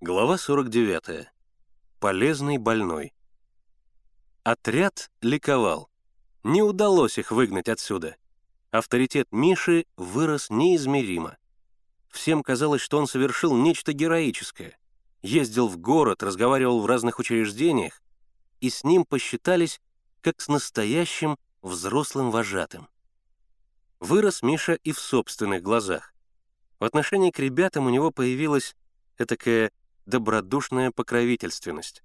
Глава 49. Полезный больной. Отряд ликовал. Не удалось их выгнать отсюда. Авторитет Миши вырос неизмеримо. Всем казалось, что он совершил нечто героическое. Ездил в город, разговаривал в разных учреждениях, и с ним посчитались как с настоящим взрослым вожатым. Вырос Миша и в собственных глазах. В отношении к ребятам у него появилась этакая добродушная покровительственность.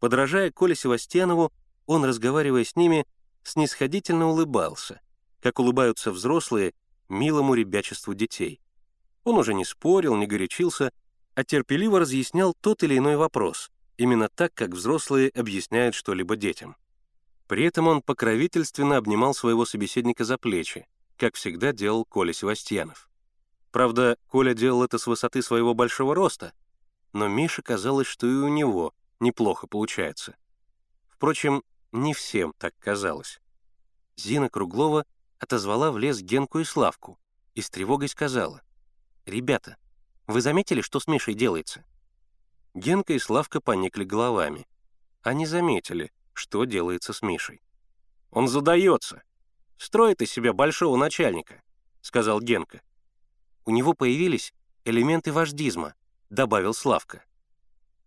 Подражая Коле Севастьянову, он, разговаривая с ними, снисходительно улыбался, как улыбаются взрослые милому ребячеству детей. Он уже не спорил, не горячился, а терпеливо разъяснял тот или иной вопрос, именно так, как взрослые объясняют что-либо детям. При этом он покровительственно обнимал своего собеседника за плечи, как всегда делал Коля Севастьянов. Правда, Коля делал это с высоты своего большого роста — но Мише казалось, что и у него неплохо получается. Впрочем, не всем так казалось. Зина Круглова отозвала в лес Генку и Славку и с тревогой сказала, «Ребята, вы заметили, что с Мишей делается?» Генка и Славка поникли головами. Они заметили, что делается с Мишей. «Он задается. Строит из себя большого начальника», — сказал Генка. У него появились элементы вождизма —— добавил Славка.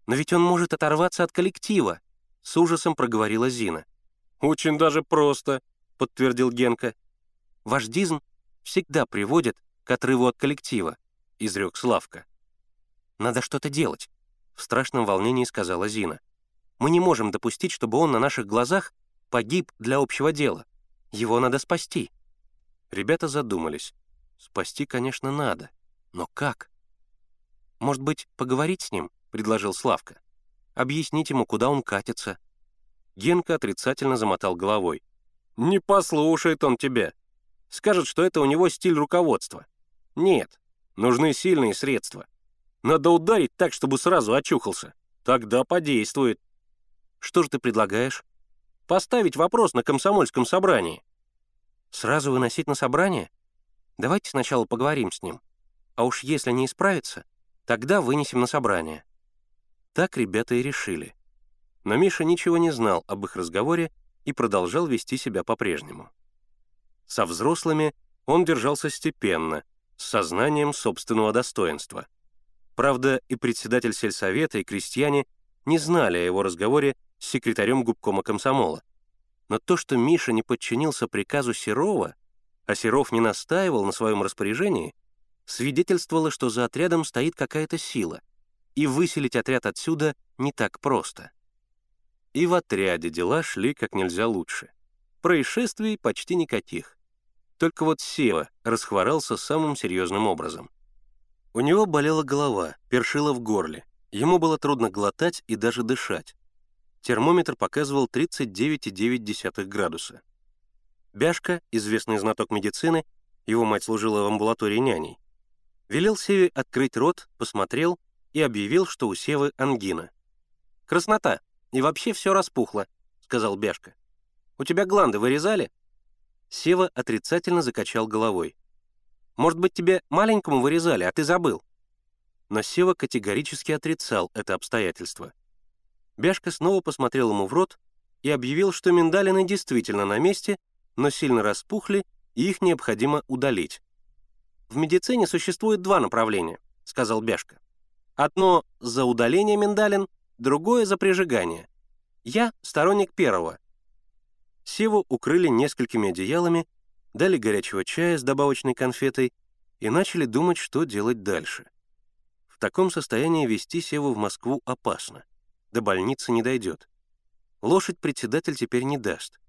«Но ведь он может оторваться от коллектива», — с ужасом проговорила Зина. «Очень даже просто», — подтвердил Генка. «Вождизм всегда приводит к отрыву от коллектива», — изрек Славка. «Надо что-то делать», — в страшном волнении сказала Зина. «Мы не можем допустить, чтобы он на наших глазах погиб для общего дела. Его надо спасти». Ребята задумались. Спасти, конечно, надо. Но как? «Может быть, поговорить с ним?» — предложил Славка. «Объяснить ему, куда он катится». Генка отрицательно замотал головой. «Не послушает он тебя. Скажет, что это у него стиль руководства. Нет, нужны сильные средства. Надо ударить так, чтобы сразу очухался. Тогда подействует». «Что же ты предлагаешь?» «Поставить вопрос на комсомольском собрании». «Сразу выносить на собрание? Давайте сначала поговорим с ним. А уж если не исправится, Тогда вынесем на собрание». Так ребята и решили. Но Миша ничего не знал об их разговоре и продолжал вести себя по-прежнему. Со взрослыми он держался степенно, с сознанием собственного достоинства. Правда, и председатель сельсовета, и крестьяне не знали о его разговоре с секретарем губкома комсомола. Но то, что Миша не подчинился приказу Серова, а Серов не настаивал на своем распоряжении, свидетельствовало, что за отрядом стоит какая-то сила, и выселить отряд отсюда не так просто. И в отряде дела шли как нельзя лучше. Происшествий почти никаких. Только вот Сева расхворался самым серьезным образом. У него болела голова, першила в горле. Ему было трудно глотать и даже дышать. Термометр показывал 39,9 градуса. Бяшка, известный знаток медицины, его мать служила в амбулатории няней, Велел Севе открыть рот, посмотрел и объявил, что у Севы ангина. «Краснота, и вообще все распухло», — сказал Бяшка. «У тебя гланды вырезали?» Сева отрицательно закачал головой. «Может быть, тебе маленькому вырезали, а ты забыл?» Но Сева категорически отрицал это обстоятельство. Бяшка снова посмотрел ему в рот и объявил, что миндалины действительно на месте, но сильно распухли, и их необходимо удалить. «В медицине существует два направления», — сказал Бяшка. «Одно — за удаление миндалин, другое — за прижигание. Я сторонник первого». Севу укрыли несколькими одеялами, дали горячего чая с добавочной конфетой и начали думать, что делать дальше. В таком состоянии вести Севу в Москву опасно. До больницы не дойдет. Лошадь председатель теперь не даст.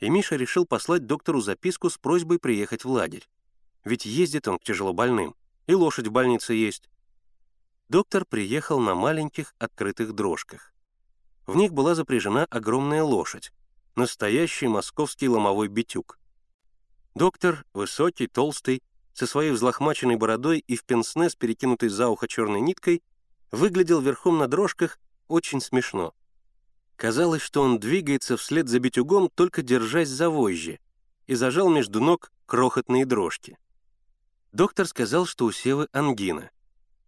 И Миша решил послать доктору записку с просьбой приехать в лагерь. Ведь ездит он к тяжелобольным, и лошадь в больнице есть. Доктор приехал на маленьких открытых дрожках. В них была запряжена огромная лошадь, настоящий московский ломовой битюк. Доктор, высокий, толстый, со своей взлохмаченной бородой и в пенсне с перекинутой за ухо черной ниткой, выглядел верхом на дрожках очень смешно. Казалось, что он двигается вслед за битюгом, только держась за вожжи, и зажал между ног крохотные дрожки. Доктор сказал, что у Севы ангина.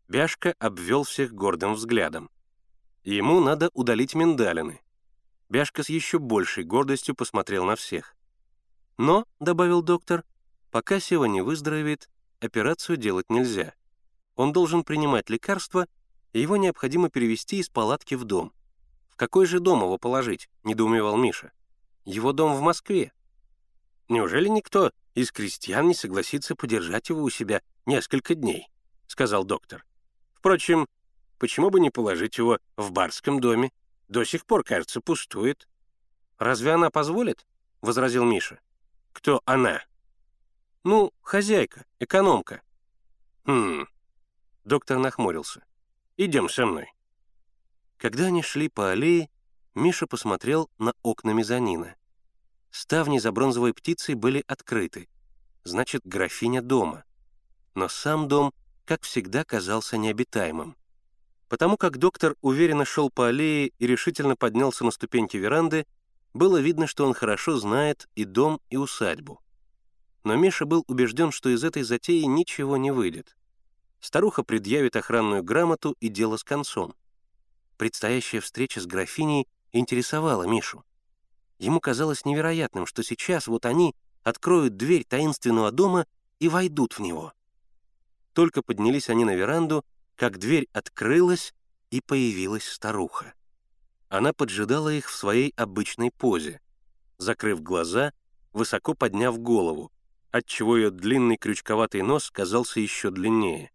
Бяшка обвел всех гордым взглядом. Ему надо удалить миндалины. Бяшка с еще большей гордостью посмотрел на всех. «Но», — добавил доктор, — «пока Сева не выздоровеет, операцию делать нельзя. Он должен принимать лекарства, и его необходимо перевести из палатки в дом. В какой же дом его положить?» — недоумевал Миша. «Его дом в Москве». «Неужели никто из крестьян не согласится подержать его у себя несколько дней?» — сказал доктор. «Впрочем, почему бы не положить его в барском доме? До сих пор, кажется, пустует». «Разве она позволит?» — возразил Миша. «Кто она?» «Ну, хозяйка, экономка». «Хм...» Доктор нахмурился. «Идем со мной». Когда они шли по аллее, Миша посмотрел на окна мезонина. Ставни за бронзовой птицей были открыты. Значит, графиня дома. Но сам дом, как всегда, казался необитаемым. Потому как доктор уверенно шел по аллее и решительно поднялся на ступеньки веранды, было видно, что он хорошо знает и дом, и усадьбу. Но Миша был убежден, что из этой затеи ничего не выйдет. Старуха предъявит охранную грамоту и дело с концом. Предстоящая встреча с графиней интересовала Мишу. Ему казалось невероятным, что сейчас вот они откроют дверь таинственного дома и войдут в него. Только поднялись они на веранду, как дверь открылась, и появилась старуха. Она поджидала их в своей обычной позе, закрыв глаза, высоко подняв голову, отчего ее длинный крючковатый нос казался еще длиннее.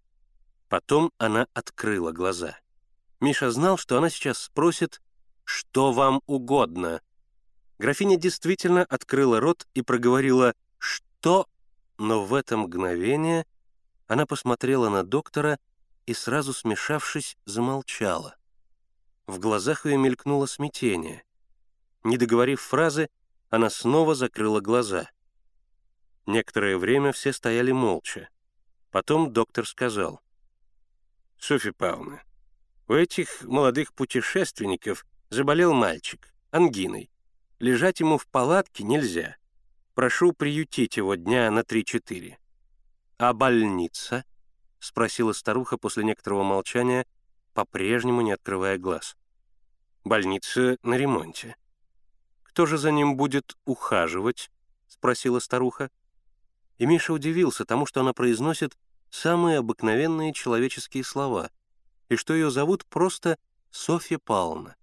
Потом она открыла глаза. Миша знал, что она сейчас спросит «Что вам угодно?». Графиня действительно открыла рот и проговорила «Что?», но в это мгновение она посмотрела на доктора и, сразу смешавшись, замолчала. В глазах ее мелькнуло смятение. Не договорив фразы, она снова закрыла глаза. Некоторое время все стояли молча. Потом доктор сказал. «Софья Павловна, у этих молодых путешественников заболел мальчик, ангиной. Лежать ему в палатке нельзя. Прошу приютить его дня на три-четыре». «А больница?» — спросила старуха после некоторого молчания, по-прежнему не открывая глаз. «Больница на ремонте». «Кто же за ним будет ухаживать?» — спросила старуха. И Миша удивился тому, что она произносит самые обыкновенные человеческие слова, и что ее зовут просто Софья Павловна.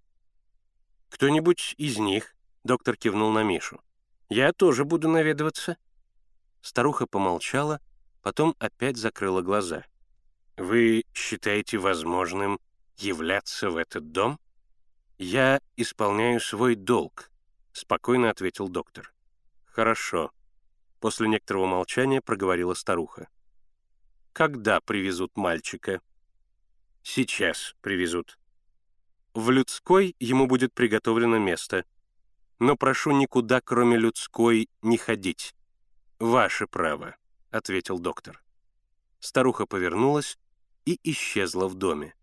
«Кто-нибудь из них?» — доктор кивнул на Мишу. «Я тоже буду наведываться». Старуха помолчала, потом опять закрыла глаза. «Вы считаете возможным являться в этот дом?» «Я исполняю свой долг», — спокойно ответил доктор. «Хорошо», — после некоторого молчания проговорила старуха. «Когда привезут мальчика?» «Сейчас привезут». «В людской ему будет приготовлено место. Но прошу никуда, кроме людской, не ходить. Ваше право», — ответил доктор. Старуха повернулась и исчезла в доме.